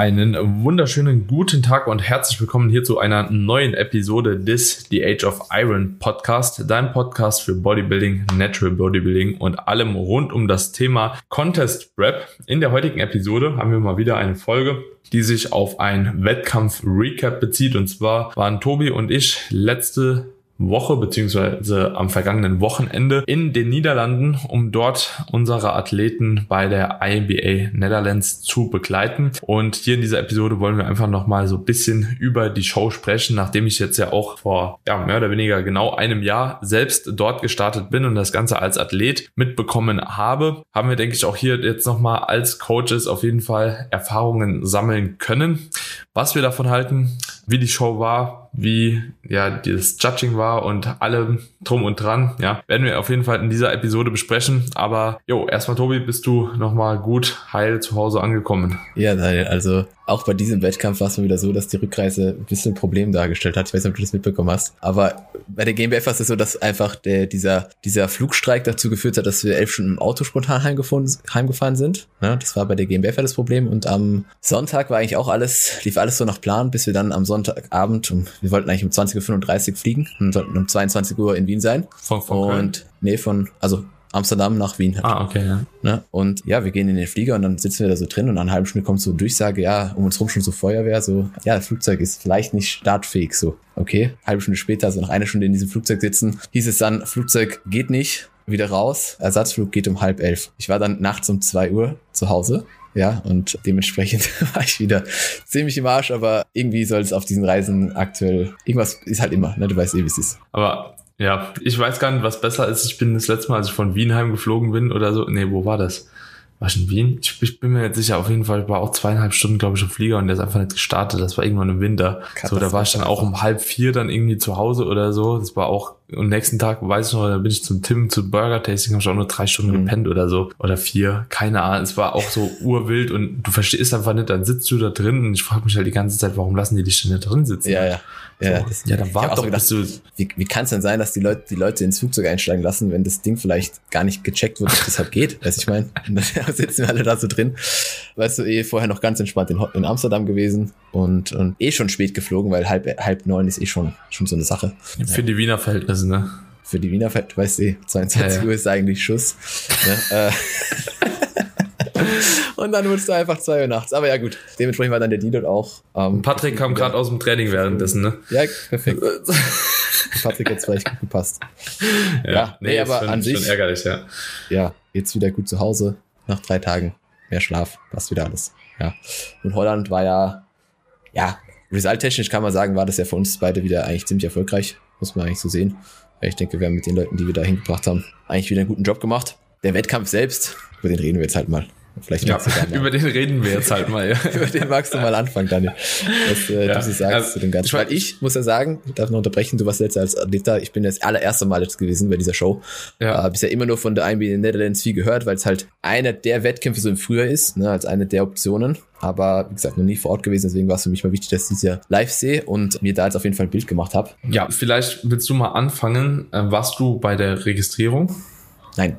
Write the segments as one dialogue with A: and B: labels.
A: Einen wunderschönen guten Tag und herzlich willkommen hier zu einer neuen Episode des The Age of Iron Podcast, dein Podcast für Bodybuilding, Natural Bodybuilding und allem rund um das Thema Contest Prep. In der heutigen Episode haben wir mal wieder eine Folge, die sich auf ein Wettkampf-Recap bezieht. Und zwar waren Tobi und ich letzte Woche beziehungsweise am vergangenen Wochenende in den Niederlanden, um dort unsere Athleten bei der INBA Netherlands zu begleiten. Und hier in dieser Episode wollen wir einfach nochmal so ein bisschen über die Show sprechen, nachdem ich jetzt ja auch vor ja, mehr oder weniger genau einem Jahr selbst dort gestartet bin und das Ganze als Athlet mitbekommen habe, haben wir, denke ich, auch hier jetzt nochmal als Coaches auf jeden Fall Erfahrungen sammeln können. Was wir davon halten, wie die Show war, wie ja das Judging war und allem drum und dran, ja, werden wir auf jeden Fall in dieser Episode besprechen. Aber jo, erstmal Tobi, bist du nochmal gut heil zu Hause angekommen?
B: Ja, also auch bei diesem Wettkampf war es mal wieder so, dass die Rückreise ein bisschen ein Problem dargestellt hat. Ich weiß nicht, ob du das mitbekommen hast. Aber bei der GmbF war es so, dass einfach der, dieser, dieser Flugstreik dazu geführt hat, dass wir elf Stunden im Auto spontan heimgefahren sind. Ja, das war bei der GmbF das Problem. Und am Sonntag war eigentlich auch alles, lief alles so nach Plan, bis wir dann am Sonntagabend, um, wir wollten eigentlich um 20.35 Uhr fliegen und sollten um 22 Uhr in Wien sein.
A: Von, von
B: und nee, von, also Amsterdam nach Wien.
A: Halt. Ah, okay, ja.
B: Ne? Und ja, wir gehen in den Flieger und dann sitzen wir da so drin und nach einer halben Stunde kommt so eine Durchsage, ja, um uns rum schon so Feuerwehr, so, ja, das Flugzeug ist vielleicht nicht startfähig, so. Okay, halbe Stunde später, also nach einer Stunde in diesem Flugzeug sitzen, hieß es dann, Flugzeug geht nicht, wieder raus, Ersatzflug geht um halb elf. Ich war dann nachts um zwei Uhr zu Hause ja, und dementsprechend war ich wieder ziemlich im Arsch, aber irgendwie soll es auf diesen Reisen aktuell, irgendwas ist halt immer, ne? Du weißt eh, wie es ist.
A: Aber ja, ich weiß gar nicht, was besser ist. Ich bin das letzte Mal, als ich von Wien heimgeflogen bin oder so. Nee, wo war das? War ich in Wien? Ich, ich bin mir jetzt sicher, auf jeden Fall, ich war auch zweieinhalb Stunden, glaube ich, im Flieger und der ist einfach nicht gestartet. Das war irgendwann im Winter. So, da war ich dann auch um halb vier dann irgendwie zu Hause oder so. Das war auch, und nächsten Tag, weiß ich noch, da bin ich zum Tim zu Burger Tasting, habe ich auch nur drei Stunden mhm. gepennt oder so. Oder vier, keine Ahnung. Es war auch so urwild und du verstehst einfach nicht, dann sitzt du da drin und ich frage mich halt die ganze Zeit, warum lassen die dich denn da drin sitzen?
B: Ja, ja.
A: Ja, das, ja dann war doch,
B: gedacht, du, wie, wie kann es denn sein, dass die Leute, die Leute ins Flugzeug einsteigen lassen, wenn das Ding vielleicht gar nicht gecheckt wird, dass das halt geht? Weißt ich meine, dann sitzen wir alle da so drin. Weißt du, eh vorher noch ganz entspannt in, in Amsterdam gewesen und, und eh schon spät geflogen, weil halb, halb neun ist eh schon, schon so eine Sache.
A: Für die Wiener Verhältnisse, ne?
B: Für die Wiener Verhältnisse, weißt du, eh, 22 ja. Uhr ist eigentlich Schuss. ne? Äh, und dann wurdest du einfach zwei Uhr nachts. Aber ja, gut. Dementsprechend war dann der Deal auch.
A: Ähm, Patrick kam gerade aus dem Training währenddessen, ne?
B: Ja, perfekt. Patrick hat vielleicht gut gepasst.
A: Ja, ja nee, nee aber schon, an sich. Schon ärgerlich, ja.
B: Ja, jetzt wieder gut zu Hause. Nach drei Tagen mehr Schlaf. Passt wieder alles. Ja. Und Holland war ja, ja, resulttechnisch kann man sagen, war das ja für uns beide wieder eigentlich ziemlich erfolgreich. Muss man eigentlich so sehen. Ich denke, wir haben mit den Leuten, die wir da hingebracht haben, eigentlich wieder einen guten Job gemacht. Der Wettkampf selbst, über den reden wir jetzt halt mal.
A: Vielleicht ja, über den reden wir jetzt halt mal. Ja.
B: über den magst du mal anfangen, Daniel. Was äh, ja. du so sagst also, zu dem Ganzen. Weil ich muss ja sagen, ich darf noch unterbrechen, du warst letzter als Athlet da. Ich bin das allererste Mal jetzt gewesen bei dieser Show. Ja. Äh, bisher immer nur von der INB in den Netherlands viel gehört, weil es halt einer der Wettkämpfe so im Frühjahr ist, ne, als eine der Optionen. Aber wie gesagt, noch nie vor Ort gewesen, deswegen war es für mich mal wichtig, dass ich das ja live sehe und mir da jetzt auf jeden Fall ein Bild gemacht habe.
A: Ja, vielleicht willst du mal anfangen. Äh, warst du bei der Registrierung?
B: Nein.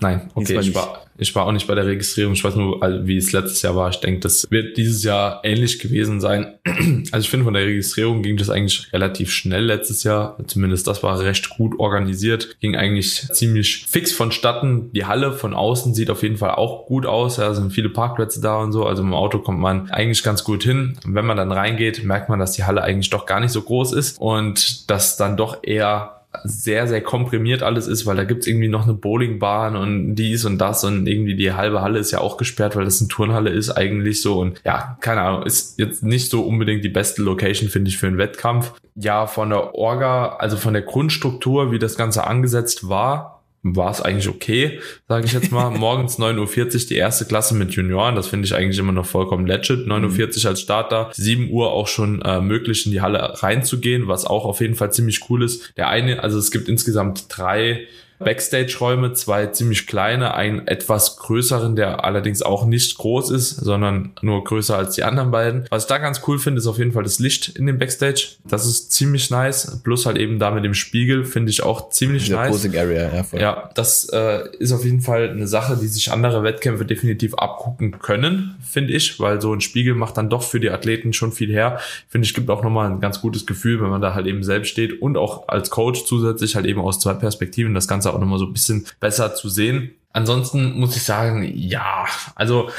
A: Nein, okay, ich war, ich war auch nicht bei der Registrierung. Ich weiß nur, wie es letztes Jahr war. Ich denke, das wird dieses Jahr ähnlich gewesen sein. Also ich finde, von der Registrierung ging das eigentlich relativ schnell letztes Jahr. Zumindest das war recht gut organisiert. Ging eigentlich ziemlich fix vonstatten. Die Halle von außen sieht auf jeden Fall auch gut aus. Da sind viele Parkplätze da und so. Also im Auto kommt man eigentlich ganz gut hin. Und wenn man dann reingeht, merkt man, dass die Halle eigentlich doch gar nicht so groß ist und dass dann doch eher sehr, sehr komprimiert alles ist, weil da gibt's irgendwie noch eine Bowlingbahn und dies und das und irgendwie die halbe Halle ist ja auch gesperrt, weil das eine Turnhalle ist eigentlich so und ja, keine Ahnung, ist jetzt nicht so unbedingt die beste Location, finde ich, für einen Wettkampf. Ja, von der Orga, also von der Grundstruktur, wie das Ganze angesetzt war, war es eigentlich okay, sage ich jetzt mal. Morgens 9.40 Uhr die erste Klasse mit Junioren, das finde ich eigentlich immer noch vollkommen legit. 9.40 Uhr als Starter, 7 Uhr auch schon äh, möglich in die Halle reinzugehen, was auch auf jeden Fall ziemlich cool ist. Der eine, also es gibt insgesamt drei Backstage-Räume, zwei ziemlich kleine, einen etwas größeren, der allerdings auch nicht groß ist, sondern nur größer als die anderen beiden. Was ich da ganz cool finde, ist auf jeden Fall das Licht in dem Backstage. Das ist ziemlich nice. Plus halt eben da mit dem Spiegel finde ich auch ziemlich
B: Dieser
A: nice.
B: Posing Area, ja, voll.
A: Ja, das äh, ist auf jeden Fall eine Sache, die sich andere Wettkämpfe definitiv abgucken können, finde ich, weil so ein Spiegel macht dann doch für die Athleten schon viel her. Finde ich, gibt auch nochmal ein ganz gutes Gefühl, wenn man da halt eben selbst steht und auch als Coach zusätzlich halt eben aus zwei Perspektiven das Ganze auch nochmal so ein bisschen besser zu sehen. Ansonsten muss ich sagen, ja, also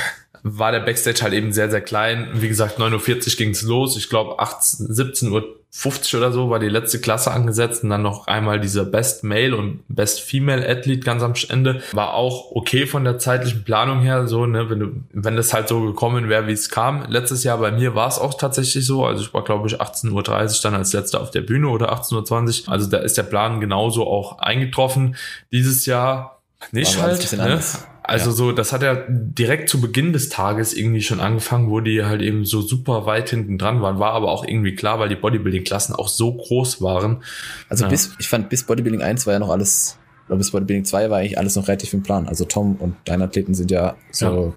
A: war der Backstage halt eben sehr, sehr klein. Wie gesagt, 9.40 Uhr ging es los. Ich glaube, 17 Uhr 50 oder so war die letzte Klasse angesetzt und dann noch einmal dieser Best Male und Best Female Athlete ganz am Ende. War auch okay von der zeitlichen Planung her, so, ne, wenn du, wenn das halt so gekommen wäre, wie es kam. Letztes Jahr bei mir war es auch tatsächlich so. Also ich war, glaube ich, 18.30 Uhr dann als letzter auf der Bühne oder 18.20 Uhr. Also da ist der Plan genauso auch eingetroffen. Dieses Jahr nicht halt. Ne?
B: anders.
A: Also
B: Ja.
A: so, das hat ja direkt zu Beginn des Tages irgendwie schon angefangen, wo die halt eben so super weit hinten dran waren. War aber auch irgendwie klar, weil die Bodybuilding-Klassen auch so groß waren.
B: Also
A: Ja.
B: bis, ich fand, bis Bodybuilding 1 war ja noch alles, oder bis Bodybuilding 2 war eigentlich alles noch relativ im Plan. Also Tom und deine Athleten sind ja so,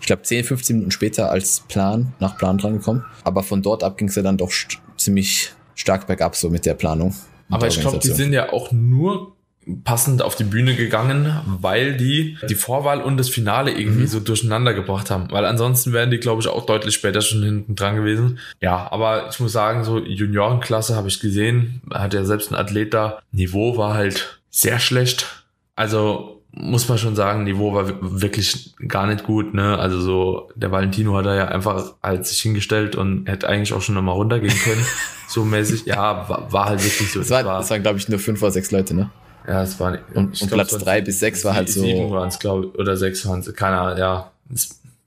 B: ich glaube, 10, 15 Minuten später als Plan, nach Plan dran gekommen. Aber von dort ab ging es ja dann doch ziemlich stark bergab, so mit der Planung.
A: Aber ich glaube, die sind ja auch nur passend auf die Bühne gegangen, weil die die Vorwahl und das Finale irgendwie
B: Mhm.
A: so durcheinander gebracht haben. Weil ansonsten wären die, glaube ich, auch deutlich später schon hinten dran gewesen. Ja, aber ich muss sagen, so Juniorenklasse habe ich gesehen, hat ja selbst ein Athlet da. Niveau war halt sehr schlecht. Also muss man schon sagen, Niveau war wi- wirklich gar nicht gut, ne? Also so, der Valentino hat da ja einfach halt sich hingestellt und hätte eigentlich auch schon nochmal runtergehen können. so mäßig. Ja, war, war halt wirklich so.
B: Es, war, es waren, glaube ich, nur fünf oder sechs Leute, ne?
A: Ja, es war nicht.
B: Und- und Platz
A: waren
B: drei bis sechs war halt so-
A: Sieben waren es, glaube ich, oder sechs waren es, keine Ahnung, ja.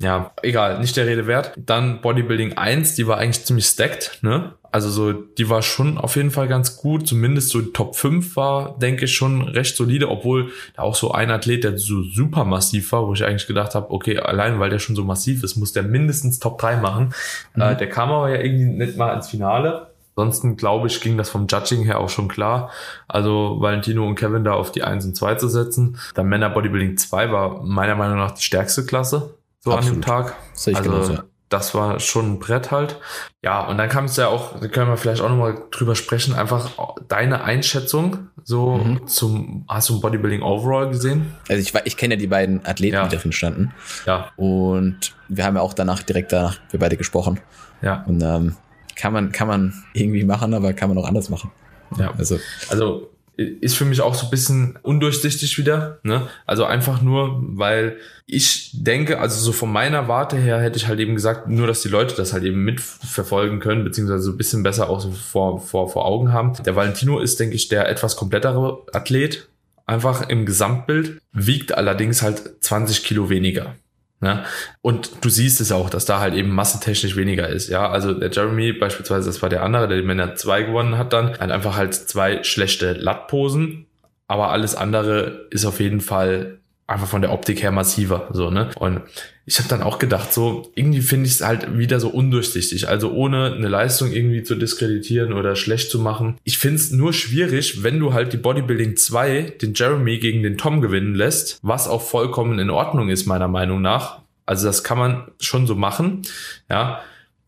A: Ja, egal, nicht der Rede wert. Dann Bodybuilding 1, die war eigentlich ziemlich stacked, ne? Also so, die war schon auf jeden Fall ganz gut, zumindest so Top 5 war, denke ich, schon recht solide, obwohl da auch so ein Athlet, der so super massiv war, wo ich eigentlich gedacht habe, okay, allein weil der schon so massiv ist, muss der mindestens Top 3 machen.
B: Mhm.
A: Äh, der kam aber ja irgendwie nicht mal ins Finale. Ansonsten glaube ich, ging das vom Judging her auch schon klar. Also Valentino und Kevin da auf die 1 und 2 zu setzen. Dann Männer Bodybuilding 2 war meiner Meinung nach die stärkste Klasse so an dem
B: Absolut.
A: Tag.
B: Sehe ich
A: also
B: genauso, ja.
A: das war schon ein Brett halt. Ja, und dann kam es ja auch, da können wir vielleicht auch nochmal drüber sprechen, einfach deine Einschätzung so
B: Mhm.
A: zum, hast du ein Bodybuilding Overall gesehen?
B: Also ich, ich kenne ja die beiden Athleten,
A: Ja.
B: die dafür standen.
A: Ja,
B: Und wir haben ja auch danach, direkt danach, wir beide gesprochen.
A: ja,
B: Und ähm, kann man, kann man irgendwie machen, aber kann man auch anders machen.
A: ja.
B: Also,
A: Also ist für mich auch so ein bisschen undurchsichtig wieder. Ne? Also einfach nur, weil ich denke, also so von meiner Warte her hätte ich halt eben gesagt, nur dass die Leute das halt eben mitverfolgen können, beziehungsweise so ein bisschen besser auch so vor, vor, vor Augen haben. Der Valentino ist, denke ich, der etwas komplettere Athlet, einfach im Gesamtbild, wiegt allerdings halt 20 Kilo weniger. Ne? Und du siehst es auch, dass da halt eben massentechnisch weniger ist. Ja, also der Jeremy beispielsweise, das war der andere, der die Männer 2 gewonnen hat dann, hat einfach halt zwei schlechte Lattposen, aber alles andere ist auf jeden Fall einfach von der Optik her massiver, so, ne? Und ich habe dann auch gedacht, so, irgendwie finde ich es halt wieder so undurchsichtig. Also ohne eine Leistung irgendwie zu diskreditieren oder schlecht zu machen. Ich finde es nur schwierig, wenn du halt die Bodybuilding 2 den Jeremy gegen den Tom gewinnen lässt, was auch vollkommen in Ordnung ist, meiner Meinung nach. Also das kann man schon so machen, ja.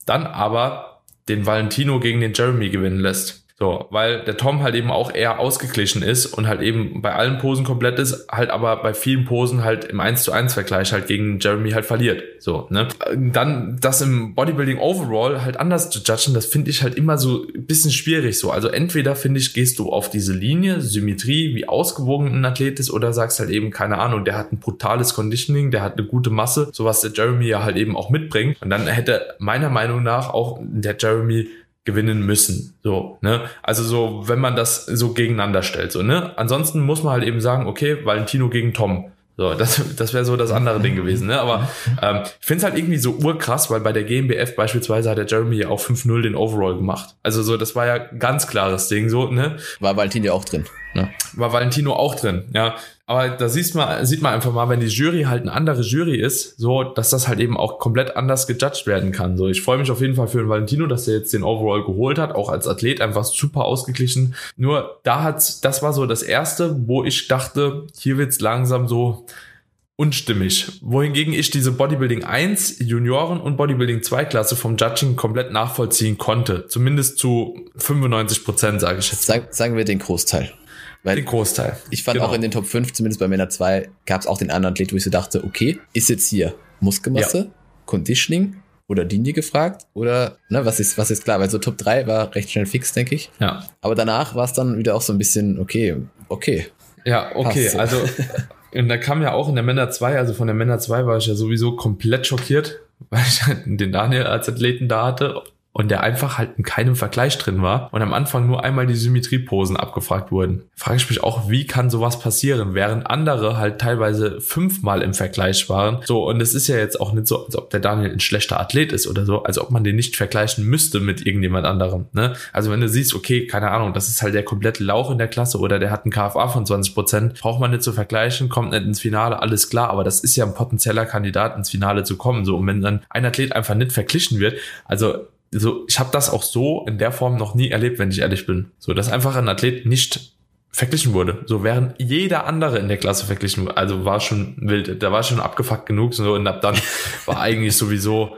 A: Dann aber den Valentino gegen den Jeremy gewinnen lässt. So, weil der Tom halt eben auch eher ausgeglichen ist und halt eben bei allen Posen komplett ist, halt aber bei vielen Posen halt im 1 zu 1 Vergleich halt gegen Jeremy halt verliert. So, ne? Dann das im Bodybuilding overall halt anders zu judgen, das finde ich halt immer so ein bisschen schwierig so. Also entweder finde ich, gehst du auf diese Linie, Symmetrie, wie ausgewogen ein Athlet ist oder sagst halt eben, keine Ahnung, der hat ein brutales Conditioning, der hat eine gute Masse, so was der Jeremy ja halt eben auch mitbringt. Und dann hätte meiner Meinung nach auch der Jeremy gewinnen müssen. So, ne? Also so, wenn man das so gegeneinander stellt, so, ne? Ansonsten muss man halt eben sagen, okay, Valentino gegen Tom. So, das, das wäre so das andere Ding gewesen, ne? Aber ähm, ich finde es halt irgendwie so urkrass, weil bei der GmbF beispielsweise hat der Jeremy ja auch 5-0 den Overall gemacht. Also so, das war ja ganz klares Ding, so, ne?
B: war Valentin ja auch drin. Ne?
A: War Valentino auch drin, ja. Aber da sieht man, sieht man einfach mal, wenn die Jury halt eine andere Jury ist, so, dass das halt eben auch komplett anders gejudged werden kann. So, ich freue mich auf jeden Fall für den Valentino, dass er jetzt den Overall geholt hat, auch als Athlet einfach super ausgeglichen. Nur da hat's, das war so das erste, wo ich dachte, hier wird's langsam so, unstimmig. Wohingegen ich diese Bodybuilding 1, Junioren und Bodybuilding 2 Klasse vom Judging komplett nachvollziehen konnte. Zumindest zu 95 Prozent, sage ich jetzt.
B: Sag, sagen wir den Großteil.
A: Weil den Großteil.
B: Ich fand genau. auch in den Top 5, zumindest bei Männer 2, gab es auch den anderen Athlet, wo ich so dachte, okay, ist jetzt hier Muskelmasse, ja. Conditioning oder Linie gefragt oder ne, was ist was ist klar, weil so Top 3 war recht schnell fix, denke ich.
A: Ja.
B: Aber danach war es dann wieder auch so ein bisschen okay, okay.
A: Ja, okay, so. also Und da kam ja auch in der Männer 2, also von der Männer 2 war ich ja sowieso komplett schockiert, weil ich halt den Daniel als Athleten da hatte und der einfach halt in keinem Vergleich drin war und am Anfang nur einmal die Symmetrieposen abgefragt wurden. Frage ich mich auch, wie kann sowas passieren, während andere halt teilweise fünfmal im Vergleich waren. So, und es ist ja jetzt auch nicht so, als ob der Daniel ein schlechter Athlet ist oder so, als ob man den nicht vergleichen müsste mit irgendjemand anderem. Ne? Also wenn du siehst, okay, keine Ahnung, das ist halt der komplette Lauch in der Klasse oder der hat einen KFA von 20 Prozent, braucht man nicht zu vergleichen, kommt nicht ins Finale, alles klar, aber das ist ja ein potenzieller Kandidat ins Finale zu kommen. So, und wenn dann ein Athlet einfach nicht verglichen wird, also so, ich habe das auch so in der Form noch nie erlebt, wenn ich ehrlich bin. So, dass einfach ein Athlet nicht verglichen wurde. So während jeder andere in der Klasse verglichen wurde. Also war schon wild. Da war schon abgefuckt genug. So, und ab dann war eigentlich sowieso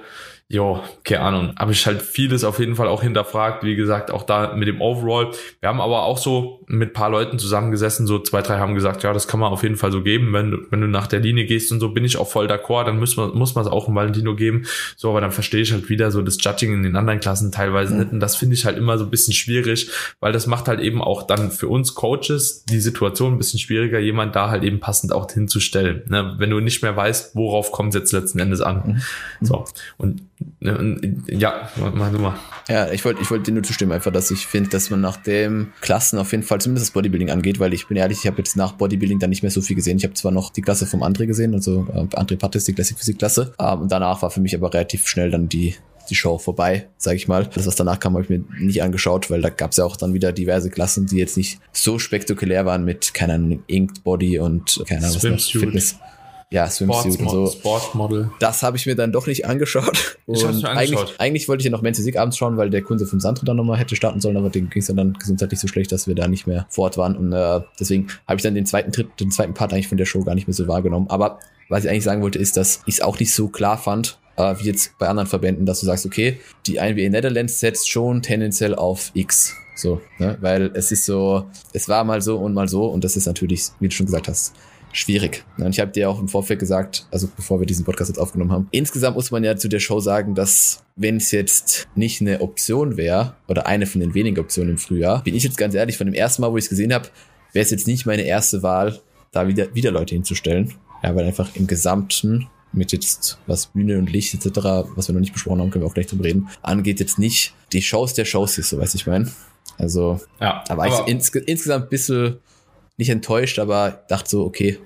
A: jo, keine Ahnung, habe ich halt vieles auf jeden Fall auch hinterfragt, wie gesagt, auch da mit dem Overall. Wir haben aber auch so mit paar Leuten zusammengesessen, so zwei, drei haben gesagt, ja, das kann man auf jeden Fall so geben, wenn du, wenn du nach der Linie gehst und so, bin ich auch voll d'accord, dann muss man, muss man es auch im Valentino geben, so, aber dann verstehe ich halt wieder so das Judging in den anderen Klassen teilweise mhm. nicht und das finde ich halt immer so ein bisschen schwierig, weil das macht halt eben auch dann für uns Coaches die Situation ein bisschen schwieriger, jemand da halt eben passend auch hinzustellen, ne? wenn du nicht mehr weißt, worauf kommt es jetzt letzten Endes an. Mhm. So, und ja, mach du mal.
B: Ja, ich wollte ich wollte dir nur zustimmen, einfach, dass ich finde, dass man nach dem Klassen auf jeden Fall zumindest das Bodybuilding angeht, weil ich bin ehrlich, ich habe jetzt nach Bodybuilding dann nicht mehr so viel gesehen. Ich habe zwar noch die Klasse vom André gesehen, also äh, André Pattis, die Classic Physik Klasse, ähm, und danach war für mich aber relativ schnell dann die die Show vorbei, sage ich mal. Das, was danach kam, habe ich mir nicht angeschaut, weil da gab es ja auch dann wieder diverse Klassen, die jetzt nicht so spektakulär waren mit, keine Ahnung, Inked Body und keine Ahnung, was noch, Fitness ja, Swimsuit und so.
A: Sportmodel.
B: Das habe ich mir dann doch nicht angeschaut. Und ich mir angeschaut. Eigentlich, eigentlich wollte ich ja noch Men's Physik abends schauen, weil der Kunde vom Sandro dann nochmal hätte starten sollen, aber dem ging es dann gesundheitlich so schlecht, dass wir da nicht mehr vor Ort waren. Und äh, deswegen habe ich dann den zweiten, Tritt, den zweiten Part eigentlich von der Show gar nicht mehr so wahrgenommen. Aber was ich eigentlich sagen wollte, ist, dass ich es auch nicht so klar fand, äh, wie jetzt bei anderen Verbänden, dass du sagst, okay, die INBA Netherlands setzt schon tendenziell auf X. So, ne? Weil es ist so, es war mal so und mal so und das ist natürlich, wie du schon gesagt hast, schwierig. Und ich habe dir auch im Vorfeld gesagt, also bevor wir diesen Podcast jetzt aufgenommen haben, insgesamt muss man ja zu der Show sagen, dass wenn es jetzt nicht eine Option wäre oder eine von den wenigen Optionen im Frühjahr, bin ich jetzt ganz ehrlich, von dem ersten Mal, wo ich es gesehen habe, wäre es jetzt nicht meine erste Wahl, da wieder, wieder Leute hinzustellen. Ja, weil einfach im Gesamten mit jetzt was Bühne und Licht etc., was wir noch nicht besprochen haben, können wir auch gleich drüber reden, angeht jetzt nicht die Shows der Shows ist, so weiß ich mein. Also,
A: ja,
B: da war ich ins, insgesamt ein bisschen nicht enttäuscht, aber dachte so, okay.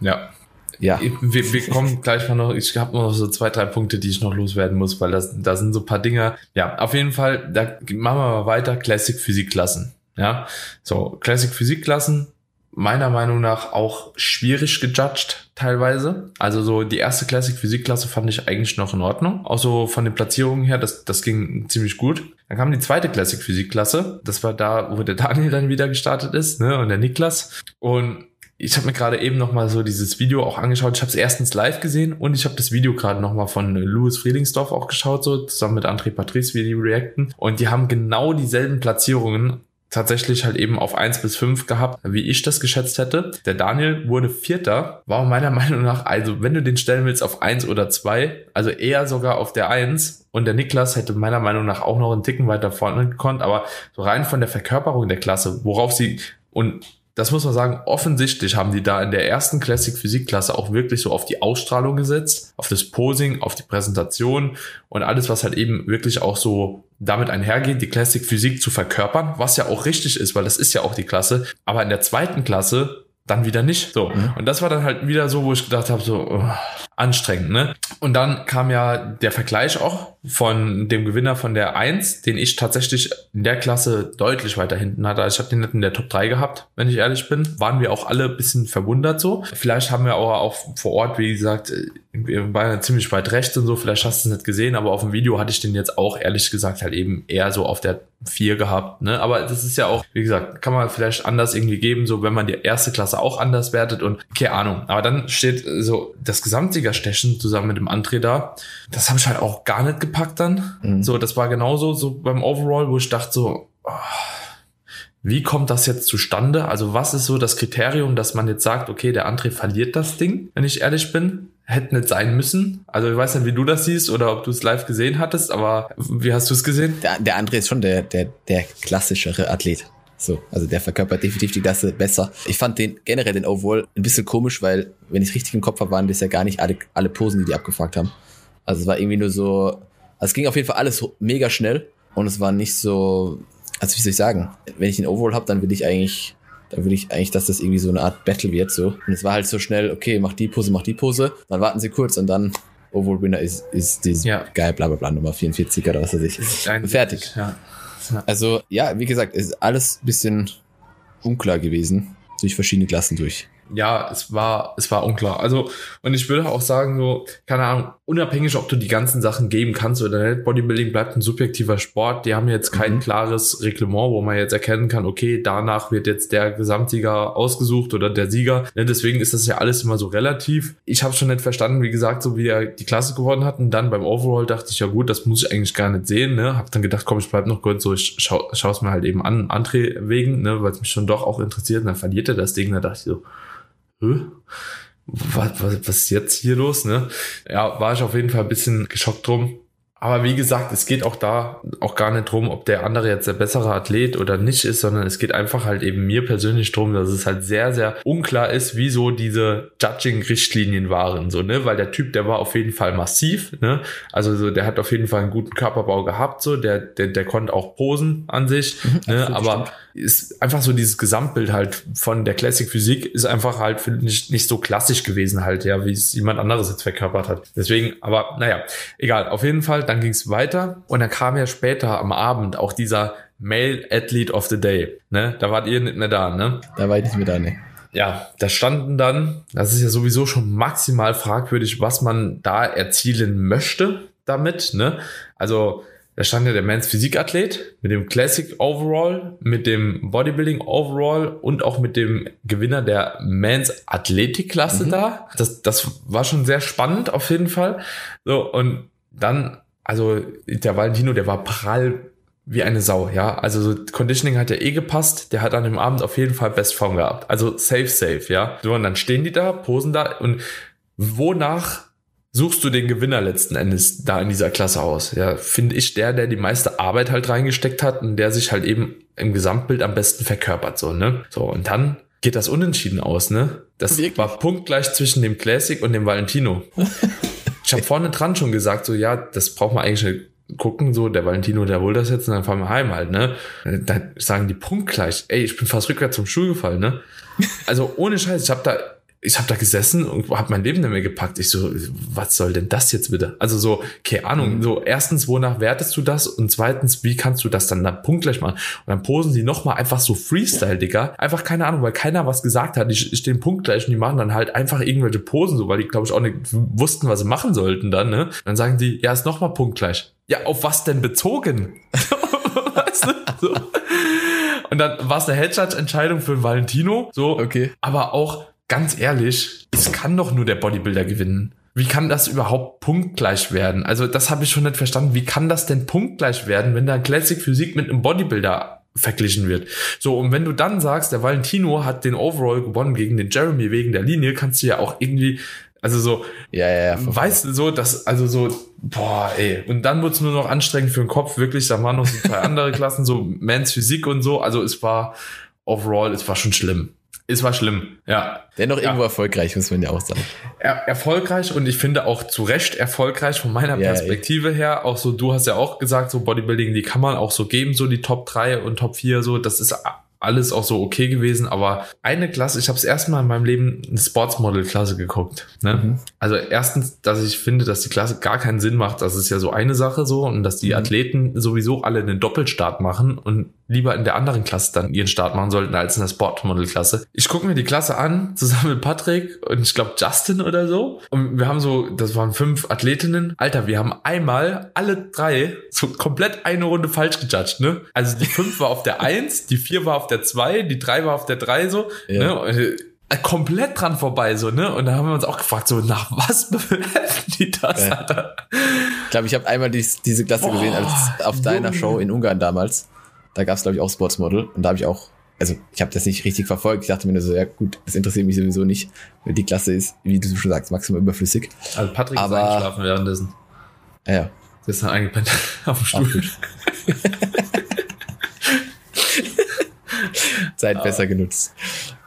A: Ja. Ja. Wir, wir kommen gleich mal noch, ich habe noch so zwei, drei Punkte, die ich noch loswerden muss, weil das, da sind so ein paar Dinge. Ja, auf jeden Fall, da machen wir mal weiter, Classic Physikklassen. Ja, so, Classic Physikklassen, meiner Meinung nach auch schwierig gejudged teilweise. Also so die erste Classic Physikklasse fand ich eigentlich noch in Ordnung. Auch so von den Platzierungen her, das, das ging ziemlich gut. Dann kam die zweite Classic Physikklasse. Das war da, wo der Daniel dann wieder gestartet ist, ne, und der Niklas. Und ich habe mir gerade eben noch mal so dieses Video auch angeschaut. Ich habe es erstens live gesehen und ich habe das Video gerade noch mal von Louis Friedingsdorf auch geschaut, so zusammen mit André Patrice, wie die reacten. Und die haben genau dieselben Platzierungen tatsächlich halt eben auf eins bis fünf gehabt, wie ich das geschätzt hätte. Der Daniel wurde Vierter, war meiner Meinung nach, also wenn du den stellen willst auf eins oder zwei, also eher sogar auf der eins und der Niklas hätte meiner Meinung nach auch noch einen Ticken weiter vorne gekonnt, aber so rein von der Verkörperung der Klasse, worauf sie und das muss man sagen, offensichtlich haben die da in der ersten Classic Physikklasse auch wirklich so auf die Ausstrahlung gesetzt, auf das Posing, auf die Präsentation und alles, was halt eben wirklich auch so damit einhergeht, die Classic Physik zu verkörpern, was ja auch richtig ist, weil das ist ja auch die Klasse. Aber in der zweiten Klasse dann wieder nicht. So. Mhm. Und das war dann halt wieder so, wo ich gedacht habe, so oh, anstrengend, ne? Und dann kam ja der Vergleich auch von dem Gewinner von der 1, den ich tatsächlich in der Klasse deutlich weiter hinten hatte. Also ich habe den nicht in der Top 3 gehabt, wenn ich ehrlich bin. Waren wir auch alle bisschen verwundert so. Vielleicht haben wir auch, auch vor Ort, wie gesagt, wir waren ja ziemlich weit rechts und so, vielleicht hast du es nicht gesehen, aber auf dem Video hatte ich den jetzt auch ehrlich gesagt halt eben eher so auf der 4 gehabt, ne? Aber das ist ja auch, wie gesagt, kann man vielleicht anders irgendwie geben, so wenn man die erste Klasse auch anders wertet und keine Ahnung. Aber dann steht so das Gesamtsiegerstechen zusammen mit dem André da. Das habe ich halt auch gar nicht gepackt dann. Mhm. So, das war genauso so beim Overall, wo ich dachte so, oh, wie kommt das jetzt zustande? Also was ist so das Kriterium, dass man jetzt sagt, okay, der André verliert das Ding, wenn ich ehrlich bin? Hätte nicht sein müssen. Also ich weiß nicht, wie du das siehst oder ob du es live gesehen hattest, aber wie hast du es gesehen?
B: Der, der André ist schon der, der, der klassischere Athlet. So, also der verkörpert definitiv die Klasse besser. Ich fand den generell den Overall ein bisschen komisch, weil, wenn ich es richtig im Kopf habe, waren das ja gar nicht alle, alle Posen, die die abgefragt haben. Also es war irgendwie nur so, also es ging auf jeden Fall alles mega schnell und es war nicht so, also wie soll ich sagen, wenn ich den Overall habe, dann will ich eigentlich, dann will ich eigentlich, dass das irgendwie so eine Art Battle wird, so. Und es war halt so schnell, okay, mach die Pose, mach die Pose, dann warten sie kurz und dann Overall Winner ist, ist dieses ja. geil, bla bla bla, Nummer 44 oder was weiß ich. Fertig. Ja. Ja. Also, ja, wie gesagt, ist alles bisschen unklar gewesen, durch verschiedene Klassen durch
A: ja, es war, es war unklar. Also, und ich würde auch sagen, so, keine Ahnung, unabhängig, ob du die ganzen Sachen geben kannst oder nicht, Bodybuilding bleibt ein subjektiver Sport. Die haben jetzt kein mhm. klares Reglement, wo man jetzt erkennen kann, okay, danach wird jetzt der Gesamtsieger ausgesucht oder der Sieger. Ne, deswegen ist das ja alles immer so relativ. Ich habe schon nicht verstanden, wie gesagt, so wie er die Klasse gewonnen hat. Und dann beim Overall dachte ich, ja gut, das muss ich eigentlich gar nicht sehen. Ne? Hab dann gedacht, komm, ich bleib noch kurz so, ich schau, schau es mir halt eben an, André wegen, ne, weil es mich schon doch auch interessiert. Und dann verliert er das Ding. Da dachte ich so, was, was, was ist jetzt hier los, ne? Ja, war ich auf jeden Fall ein bisschen geschockt drum. Aber wie gesagt, es geht auch da auch gar nicht drum, ob der andere jetzt der bessere Athlet oder nicht ist, sondern es geht einfach halt eben mir persönlich drum, dass es halt sehr, sehr unklar ist, wieso diese Judging-Richtlinien waren, so, ne, weil der Typ, der war auf jeden Fall massiv, ne, also so, der hat auf jeden Fall einen guten Körperbau gehabt, so, der, der, der konnte auch posen an sich, mhm, ne, aber stimmt. ist einfach so dieses Gesamtbild halt von der Classic Physik ist einfach halt, finde ich, nicht so klassisch gewesen halt, ja, wie es jemand anderes jetzt verkörpert hat. Deswegen, aber naja, egal, auf jeden Fall, dann ging es weiter und dann kam ja später am Abend auch dieser Male Athlete of the Day. Ne? Da wart ihr nicht mehr da, ne?
B: Da war ich nicht mehr da, ne.
A: Ja, da standen dann, das ist ja sowieso schon maximal fragwürdig, was man da erzielen möchte damit, ne? Also, da stand ja der Men's Physikathlet mit dem Classic Overall, mit dem Bodybuilding Overall und auch mit dem Gewinner der Men's Athletikklasse mhm. da. Das, das war schon sehr spannend auf jeden Fall. So, und dann also der Valentino, der war prall wie eine Sau, ja. Also so Conditioning hat ja eh gepasst. Der hat an dem Abend auf jeden Fall Bestform gehabt. Also safe, safe, ja. So, und dann stehen die da, posen da und wonach suchst du den Gewinner letzten Endes da in dieser Klasse aus? Ja, finde ich der, der die meiste Arbeit halt reingesteckt hat und der sich halt eben im Gesamtbild am besten verkörpert, so, ne? So, und dann geht das unentschieden aus, ne? Das Wirklich? war punktgleich zwischen dem Classic und dem Valentino. Ich habe vorne dran schon gesagt, so ja, das braucht man eigentlich gucken, so der Valentino, der will das jetzt und dann fahren wir heim halt, ne? Da sagen die punktgleich, ey, ich bin fast rückwärts zum Stuhl gefallen, ne? Also ohne Scheiß, ich habe da ich habe da gesessen und habe mein Leben nicht mehr gepackt. Ich so, was soll denn das jetzt bitte? Also so, keine Ahnung. Mhm. So erstens, wonach wertest du das? Und zweitens, wie kannst du das dann dann punktgleich machen? Und dann posen sie nochmal einfach so Freestyle, Digga. Einfach keine Ahnung, weil keiner was gesagt hat. Die stehen punktgleich und die machen dann halt einfach irgendwelche Posen so, weil die, glaube ich, auch nicht wussten, was sie machen sollten dann, ne? Dann sagen die, ja, ist nochmal punktgleich. Ja, auf was denn bezogen? weißt du? So. Und dann war es eine Headshot-Entscheidung für Valentino. So, okay. Aber auch ganz ehrlich, es kann doch nur der Bodybuilder gewinnen. Wie kann das überhaupt punktgleich werden? Also das habe ich schon nicht verstanden. Wie kann das denn punktgleich werden, wenn da Classic Physik mit einem Bodybuilder verglichen wird. So, und wenn du dann sagst, der Valentino hat den Overall gewonnen gegen den Jeremy wegen der Linie, kannst du ja auch irgendwie, also so, ja, ja, ja weißt du so, dass, also so, boah, ey, und dann wird's nur noch anstrengend für den Kopf, wirklich, da waren noch so zwei andere Klassen, so Mans Physik und so, also es war overall, es war schon schlimm. Es war schlimm, ja.
B: Dennoch
A: ja.
B: irgendwo erfolgreich, muss man ja auch sagen.
A: Er, erfolgreich und ich finde auch zu Recht erfolgreich von meiner ja, Perspektive ey. her. Auch so, du hast ja auch gesagt, so Bodybuilding, die kann man auch so geben, so die Top 3 und Top 4, so, das ist alles auch so okay gewesen, aber eine Klasse, ich habe es erstmal in meinem Leben eine Sportsmodel-Klasse geguckt. Ne? Mhm. Also erstens, dass ich finde, dass die Klasse gar keinen Sinn macht, das ist ja so eine Sache so und dass die mhm. Athleten sowieso alle einen Doppelstart machen und lieber in der anderen Klasse dann ihren Start machen sollten als in der Sportmodel-Klasse. Ich gucke mir die Klasse an, zusammen mit Patrick und ich glaube Justin oder so. Und wir haben so, das waren fünf Athletinnen. Alter, wir haben einmal alle drei so komplett eine Runde falsch gejudged, ne? Also die fünf war auf der eins, die vier war auf der zwei, die drei war auf der drei so, ja. ne? Äh, komplett dran vorbei, so, ne? Und da haben wir uns auch gefragt, so, nach was bewerten die das, ja. Alter?
B: Ich glaube, ich habe einmal dies, diese Klasse oh, gesehen als auf deiner Show in Ungarn damals. Da gab es, glaube ich, auch Sportsmodel. Und da habe ich auch, also ich habe das nicht richtig verfolgt. Ich dachte mir nur so, ja gut, das interessiert mich sowieso nicht, weil die Klasse ist, wie du schon sagst, maximal überflüssig.
A: Also Patrick Aber, ist eingeschlafen währenddessen.
B: Ja, ja.
A: Das ist dann eingepennt auf dem Stuhl.
B: Zeit ah. besser genutzt.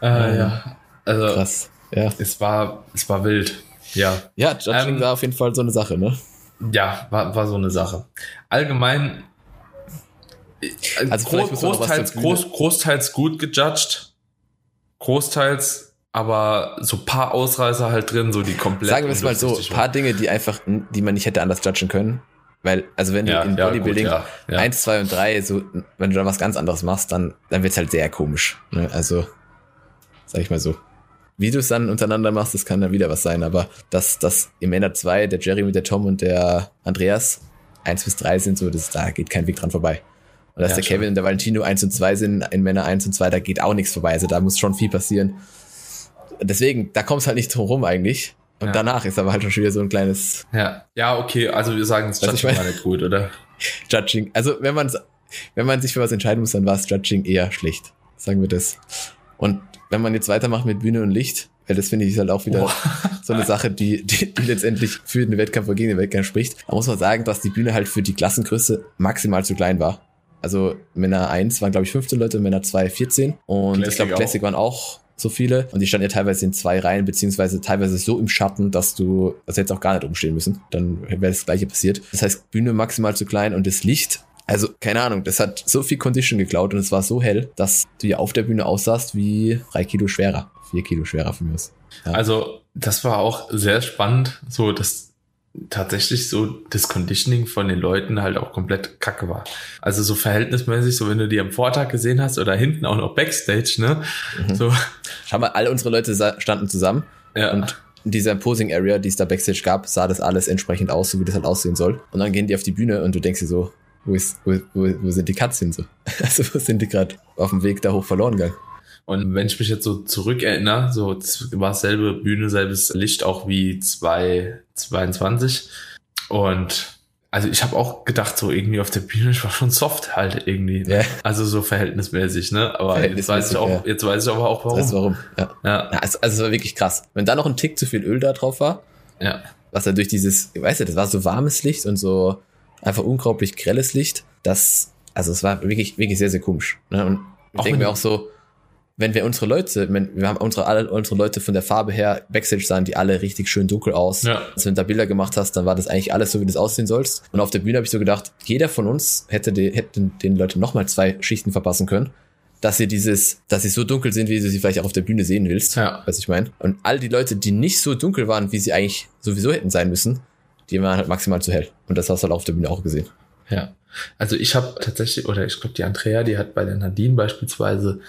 A: Äh, ja. Also,
B: Krass. Ja.
A: Es war, es war wild. Ja.
B: Ja, Judging ähm, war auf jeden Fall so eine Sache, ne?
A: Ja, war, war so eine Sache. Allgemein also Groß, großteils, groß, großteils gut gejudged, großteils aber so paar Ausreißer halt drin, so die komplett.
B: Sagen wir es mal so, paar Dinge, die einfach, die man nicht hätte anders judgen können. Weil, also wenn ja, du in Bodybuilding ja, gut, ja, 1, 2 und 3, so, wenn du dann was ganz anderes machst, dann, dann wird's halt sehr komisch. Ne? Also, sag ich mal so. Wie du es dann untereinander machst, das kann dann wieder was sein, aber dass das im Männer 2, der Jerry mit der Tom und der Andreas 1 bis 3 sind, so, das, da geht kein Weg dran vorbei. Und dass ja, der Kevin schon. und der Valentino 1 und 2 sind, in Männer 1 und 2, da geht auch nichts vorbei. Also da muss schon viel passieren. Deswegen, da kommt es halt nicht drum rum eigentlich. Und ja. danach ist aber halt schon wieder so ein kleines.
A: Ja, ja, okay. Also wir sagen, es Judging war nicht gut, oder?
B: Judging. Also wenn man wenn man sich für was entscheiden muss, dann war es Judging eher schlecht. Sagen wir das. Und wenn man jetzt weitermacht mit Bühne und Licht, weil das finde ich halt auch wieder oh. so eine Sache, die, die, die letztendlich für den Wettkampf oder gegen den Wettkampf spricht. Da muss man sagen, dass die Bühne halt für die Klassengröße maximal zu klein war. Also Männer 1 waren, glaube ich, 15 Leute, Männer 2 14. Und Classic ich glaube, Classic waren auch so viele. Und die standen ja teilweise in zwei Reihen, beziehungsweise teilweise so im Schatten, dass du, also jetzt auch gar nicht umstehen müssen. Dann wäre das gleiche passiert. Das heißt, Bühne maximal zu klein und das Licht also, keine Ahnung, das hat so viel Condition geklaut und es war so hell, dass du ja auf der Bühne aussahst wie drei Kilo schwerer, vier Kilo schwerer für mich.
A: Ja. Also, das war auch sehr spannend, so dass tatsächlich so das Conditioning von den Leuten halt auch komplett kacke war. Also so verhältnismäßig, so wenn du die am Vortag gesehen hast oder hinten auch noch Backstage, ne? Mhm. So.
B: Schau mal, alle unsere Leute standen zusammen ja. und in dieser Posing Area, die es da Backstage gab, sah das alles entsprechend aus, so wie das halt aussehen soll. Und dann gehen die auf die Bühne und du denkst dir so, wo, ist, wo, wo, wo sind die hin so? Also wo sind die gerade auf dem Weg da hoch verloren gegangen?
A: Und wenn ich mich jetzt so zurückerinnere, so war es selbe Bühne, selbes Licht auch wie 2022. Und also ich habe auch gedacht, so irgendwie auf der Bühne, ich war schon soft halt irgendwie. Ja. Also so verhältnismäßig, ne? Aber jetzt weiß ich auch, ja. jetzt weiß ich aber auch warum.
B: Das warum, ja. ja. Also, also es war wirklich krass. Wenn da noch ein Tick zu viel Öl da drauf war,
A: ja.
B: was da durch dieses, weißt du, das war so warmes Licht und so einfach unglaublich grelles Licht, das, also es war wirklich, wirklich sehr, sehr komisch. Ne? Und ich denke mir auch so, wenn wir unsere Leute, wenn, wir haben unsere, alle unsere Leute von der Farbe her Backstage sahen die alle richtig schön dunkel aus. Ja. Also wenn du da Bilder gemacht hast, dann war das eigentlich alles so, wie das aussehen sollst. Und auf der Bühne habe ich so gedacht, jeder von uns hätte, die, hätte den Leuten nochmal zwei Schichten verpassen können, dass sie dieses, dass sie so dunkel sind, wie du sie vielleicht auch auf der Bühne sehen willst. Ja. Was ich meine. Und all die Leute, die nicht so dunkel waren, wie sie eigentlich sowieso hätten sein müssen, die waren halt maximal zu hell. Und das hast du halt auf der Bühne auch gesehen.
A: Ja. Also ich habe tatsächlich, oder ich glaube, die Andrea, die hat bei der Nadine beispielsweise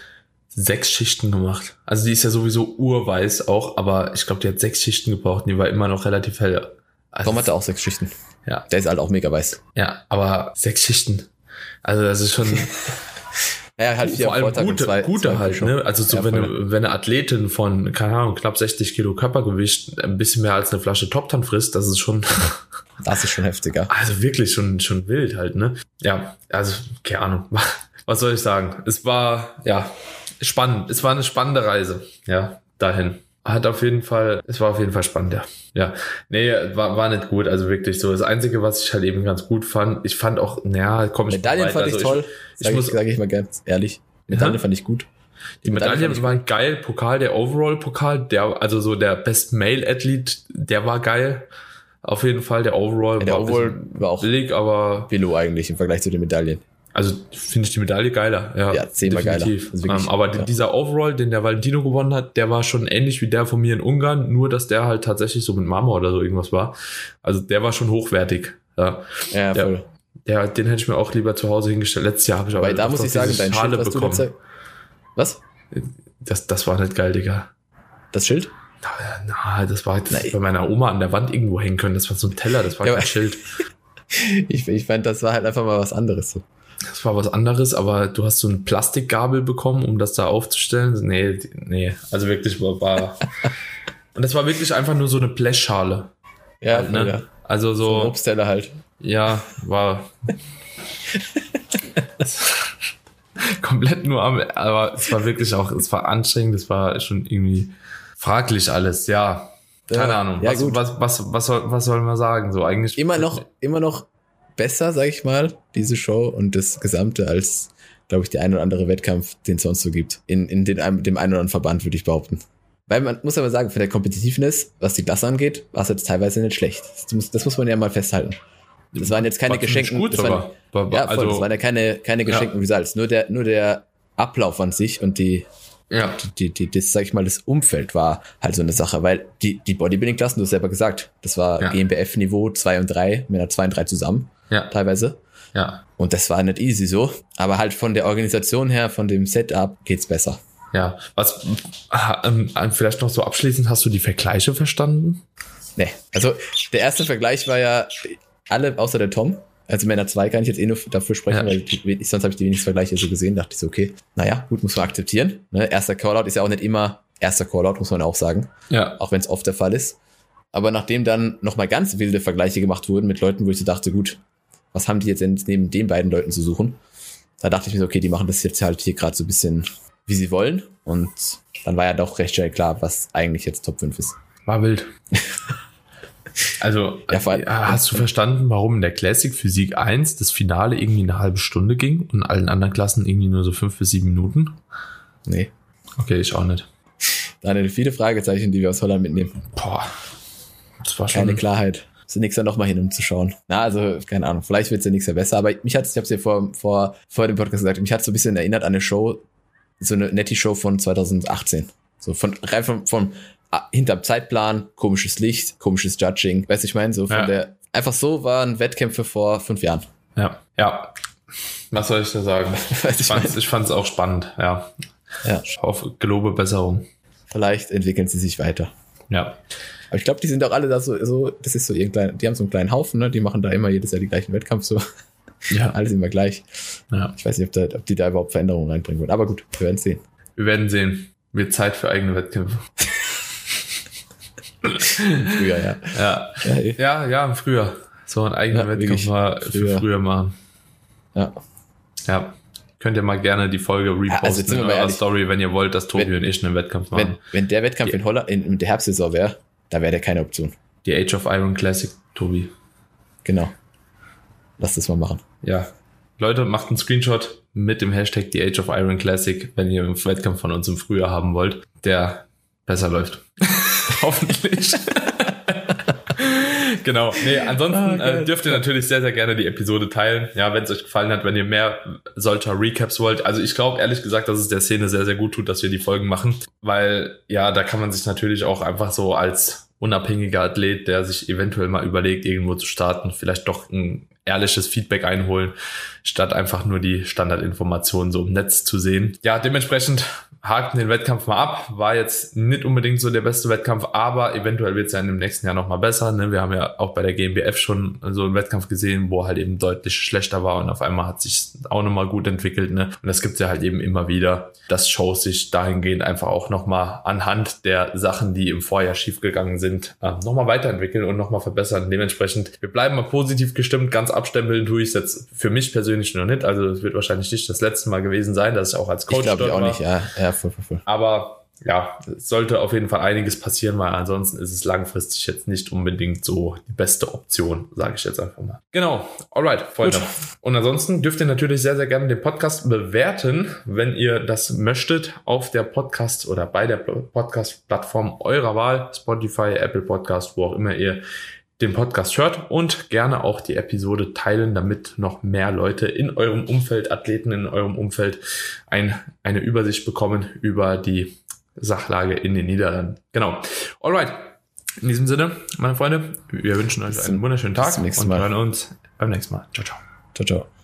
A: sechs Schichten gemacht. Also die ist ja sowieso urweiß auch, aber ich glaube, die hat sechs Schichten gebraucht und die war immer noch relativ hell.
B: Also Tom hatte auch sechs Schichten.
A: Ja.
B: Der ist halt auch mega weiß.
A: Ja, aber sechs Schichten. Also das ist schon.
B: ja, halt
A: vier Vor allem gute, zwei, gute zwei halt, ne? Also so, ja, wenn, eine, wenn eine Athletin von, keine Ahnung, knapp 60 Kilo Körpergewicht ein bisschen mehr als eine Flasche Top Tan frisst, das ist schon.
B: das ist schon heftiger.
A: Also wirklich schon, schon wild halt, ne? Ja, also, keine Ahnung. Was soll ich sagen? Es war, ja, spannend. Es war eine spannende Reise, ja, dahin. Hat auf jeden Fall, es war auf jeden Fall spannend, ja. Ja, nee, war, war nicht gut, also wirklich so. Das Einzige, was ich halt eben ganz gut fand, ich fand auch, naja, komm
B: ich Medaillen fand also ich toll, ich, ich muss, sage ich mal ganz ehrlich. Medaillen ja? fand ich gut.
A: Die, die Medaillen, waren geil. Pokal, der Overall-Pokal, der, also so der Best Male Athlete, der war geil. Auf jeden Fall, der Overall
B: ja, der
A: war,
B: Overall war auch
A: billig, aber.
B: Billo eigentlich im Vergleich zu den Medaillen.
A: Also finde ich die Medaille geiler. Ja,
B: Ja, zehnmal geiler.
A: definitiv.
B: Also wirklich,
A: ähm, aber
B: ja.
A: dieser Overall, den der Valentino gewonnen hat, der war schon ähnlich wie der von mir in Ungarn, nur dass der halt tatsächlich so mit Marmor oder so irgendwas war. Also der war schon hochwertig. Ja.
B: Ja, voll.
A: Der, den hätte ich mir auch lieber zu Hause hingestellt. Letztes Jahr habe ich aber
B: Weil da muss ich sagen, dein
A: Schale
B: Schild, was du
A: bekommen.
B: letzte, Was?
A: Das, das war nicht geil, Digga.
B: Das Schild?
A: Na, das war das
B: Nein.
A: bei meiner Oma an der Wand irgendwo hängen können. Das war so ein Teller, das war
B: Ja,
A: kein Schild.
B: Ich, ich fand, das war halt einfach mal was anderes. So.
A: Das war was anderes, aber du hast so eine Plastikgabel bekommen, um das da aufzustellen. Nee, nee, also wirklich war. war und das war wirklich einfach nur so eine Blechschale.
B: Ja,
A: Halt, ne?
B: ja.
A: Also
B: So ein
A: so,
B: Obstteller halt.
A: ja, war komplett nur am, aber es war wirklich auch, es war anstrengend, es war schon irgendwie fraglich alles, ja. Keine
B: Ja,
A: Ahnung.
B: ja,
A: was, was, was, was, soll, was soll man sagen? So eigentlich.
B: Immer noch, immer noch besser, sag ich mal, diese Show und das Gesamte als, glaube ich, der ein oder andere Wettkampf, den es sonst so gibt. In, in den, dem einen oder anderen Verband, würde ich behaupten. Weil man muss aber sagen, von der Competitiveness, was die Klasse angeht, war es jetzt teilweise nicht schlecht. Das muss, das muss man ja mal festhalten. Das waren jetzt keine
A: war
B: geschenkten,
A: gut
B: das waren.
A: War, war,
B: ja, voll,
A: also,
B: das waren ja keine, keine geschenkten Results. Nur der, nur der Ablauf an sich und die,
A: ja,
B: die, die, das, sag ich mal, das Umfeld war halt so eine Sache, weil die, die Bodybuilding-Klassen, du hast selber gesagt, das war
A: Ja.
B: GmbF-Niveau 2 und 3, Männer 2 und 3 zusammen,
A: ja,
B: teilweise.
A: ja.
B: Und das war nicht easy so, aber halt von der Organisation her, von dem Setup geht's besser.
A: Ja, was ah, ähm, vielleicht noch so abschließend, hast du die Vergleiche verstanden?
B: Nee, also der erste Vergleich war ja alle außer der Tom. Also Männer 2 kann ich jetzt eh nur dafür sprechen,
A: Ja.
B: weil die, sonst habe ich die wenigsten Vergleiche so gesehen. Dachte ich so, okay, naja, gut, muss man akzeptieren. Ne? Erster Callout ist ja auch nicht immer erster Callout, muss man auch sagen.
A: Ja,
B: auch wenn es oft der Fall ist. Aber nachdem dann nochmal ganz wilde Vergleiche gemacht wurden mit Leuten, wo ich so dachte, gut, was haben die jetzt denn neben den beiden Leuten zu suchen? Da dachte ich mir so, okay, die machen das jetzt halt hier gerade so ein bisschen, wie sie wollen. Und dann war ja doch recht schnell klar, was eigentlich jetzt Top 5 ist.
A: war wild. Also,
B: Ja, allem-
A: äh, hast du verstanden, warum in der Classic Physik 1 das Finale irgendwie eine halbe Stunde ging und in allen anderen Klassen irgendwie nur so fünf bis sieben Minuten?
B: Nee.
A: Okay, ich auch nicht.
B: Daniel, viele Fragezeichen, die wir aus Holland mitnehmen.
A: Boah, das war schon.
B: Keine Klarheit. Nächstes Jahr nochmal hin, um zu schauen. Na, also, keine Ahnung, vielleicht wird es ja nächstes Jahr besser, aber mich hat ich habe es ja vor, vor, vor dem Podcast gesagt, mich hat so ein bisschen erinnert an eine Show, so eine Netty-Show von 2018. So von, rein vom, vom ah, hinterm Zeitplan, komisches Licht, komisches Judging. Weißt du, ich meine, so von
A: Ja.
B: der, einfach so waren Wettkämpfe vor fünf Jahren.
A: Ja, ja. Was soll ich da sagen?
B: Du,
A: Ich fand's, ich fand's auch spannend, ja.
B: Ja.
A: Ich hoffe, gelobe Besserung.
B: Vielleicht entwickeln sie sich weiter.
A: Ja.
B: Aber ich glaube, die sind auch alle da so, so, das ist so irgendein, die haben so einen kleinen Haufen, ne? Die machen da immer jedes Jahr die gleichen Wettkampf so.
A: Ja.
B: Alles immer gleich.
A: ja.
B: Ich weiß nicht, ob, da, ob die da überhaupt Veränderungen reinbringen würden. Aber gut, wir werden sehen.
A: Wir werden sehen. Wird Zeit für eigene Wettkämpfe.
B: Früher, ja.
A: Ja.
B: Ja.
A: Ja, ja, früher. So ein eigener
B: Ja,
A: Wettkampf mal für
B: Früher.
A: früher machen.
B: ja.
A: Ja. Könnt ihr mal gerne die Folge reposten
B: also sind wir
A: in eurer
B: ehrlich.
A: Story, wenn ihr wollt, dass Tobi
B: Wenn-
A: und ich einen Wettkampf
B: Wenn,
A: machen.
B: wenn der Wettkampf in Holland in, in der Herbstsaison wäre, da wäre der keine Option.
A: Die Age of Iron Classic, Tobi.
B: Genau. Lass das mal machen.
A: Ja. Leute, macht einen Screenshot mit dem Hashtag die Age of Iron Classic, wenn ihr einen Wettkampf von uns im Frühjahr haben wollt, der besser läuft. Hoffentlich. Genau. Nee, ansonsten
B: geil.
A: äh, dürft ihr natürlich sehr, sehr gerne die Episode teilen. Ja, wenn es euch gefallen hat, wenn ihr mehr solcher Recaps wollt. Also ich glaube ehrlich gesagt, dass es der Szene sehr, sehr gut tut, dass wir die Folgen machen, weil ja, da kann man sich natürlich auch einfach so als unabhängiger Athlet, der sich eventuell mal überlegt, irgendwo zu starten, vielleicht doch ein ehrliches Feedback einholen, statt einfach nur die Standardinformationen so im Netz zu sehen. Ja, dementsprechend haken den Wettkampf mal ab. War jetzt nicht unbedingt so der beste Wettkampf, aber eventuell wird es ja im nächsten Jahr nochmal besser. Ne? Wir haben ja auch bei der GmbF schon so einen Wettkampf gesehen, wo halt eben deutlich schlechter war und auf einmal hat sich auch nochmal gut entwickelt. Ne? Und das gibt's ja halt eben immer wieder, dass Shows sich dahingehend einfach auch nochmal anhand der Sachen, die im Vorjahr schiefgegangen sind, äh, nochmal weiterentwickeln und nochmal verbessern. Dementsprechend, wir bleiben mal positiv gestimmt. Ganz abstempeln tue ich es jetzt für mich persönlich noch nicht. Also es wird wahrscheinlich nicht das letzte Mal gewesen sein, dass ich auch als Coach
B: ich glaube ich auch
A: war.
B: nicht, ja. Ja, voll, voll, voll.
A: Aber ja, es sollte auf jeden Fall einiges passieren, weil ansonsten ist es langfristig jetzt nicht unbedingt so die beste Option, sage ich jetzt einfach mal. Genau, alright, Freunde.
B: Gut.
A: Und ansonsten dürft ihr natürlich sehr, sehr gerne den Podcast bewerten, wenn ihr das möchtet, auf der Podcast oder bei der Podcast-Plattform eurer Wahl, Spotify, Apple Podcast, wo auch immer ihr den Podcast hört und gerne auch die Episode teilen, damit noch mehr Leute in eurem Umfeld, Athleten in eurem Umfeld ein, eine Übersicht bekommen über die Sachlage in den Niederlanden. Genau. Alright. In diesem Sinne, meine Freunde, wir wünschen euch einen wunderschönen Tag
B: zum nächsten
A: und hören uns beim nächsten Mal. Ciao, ciao.
B: Ciao, ciao.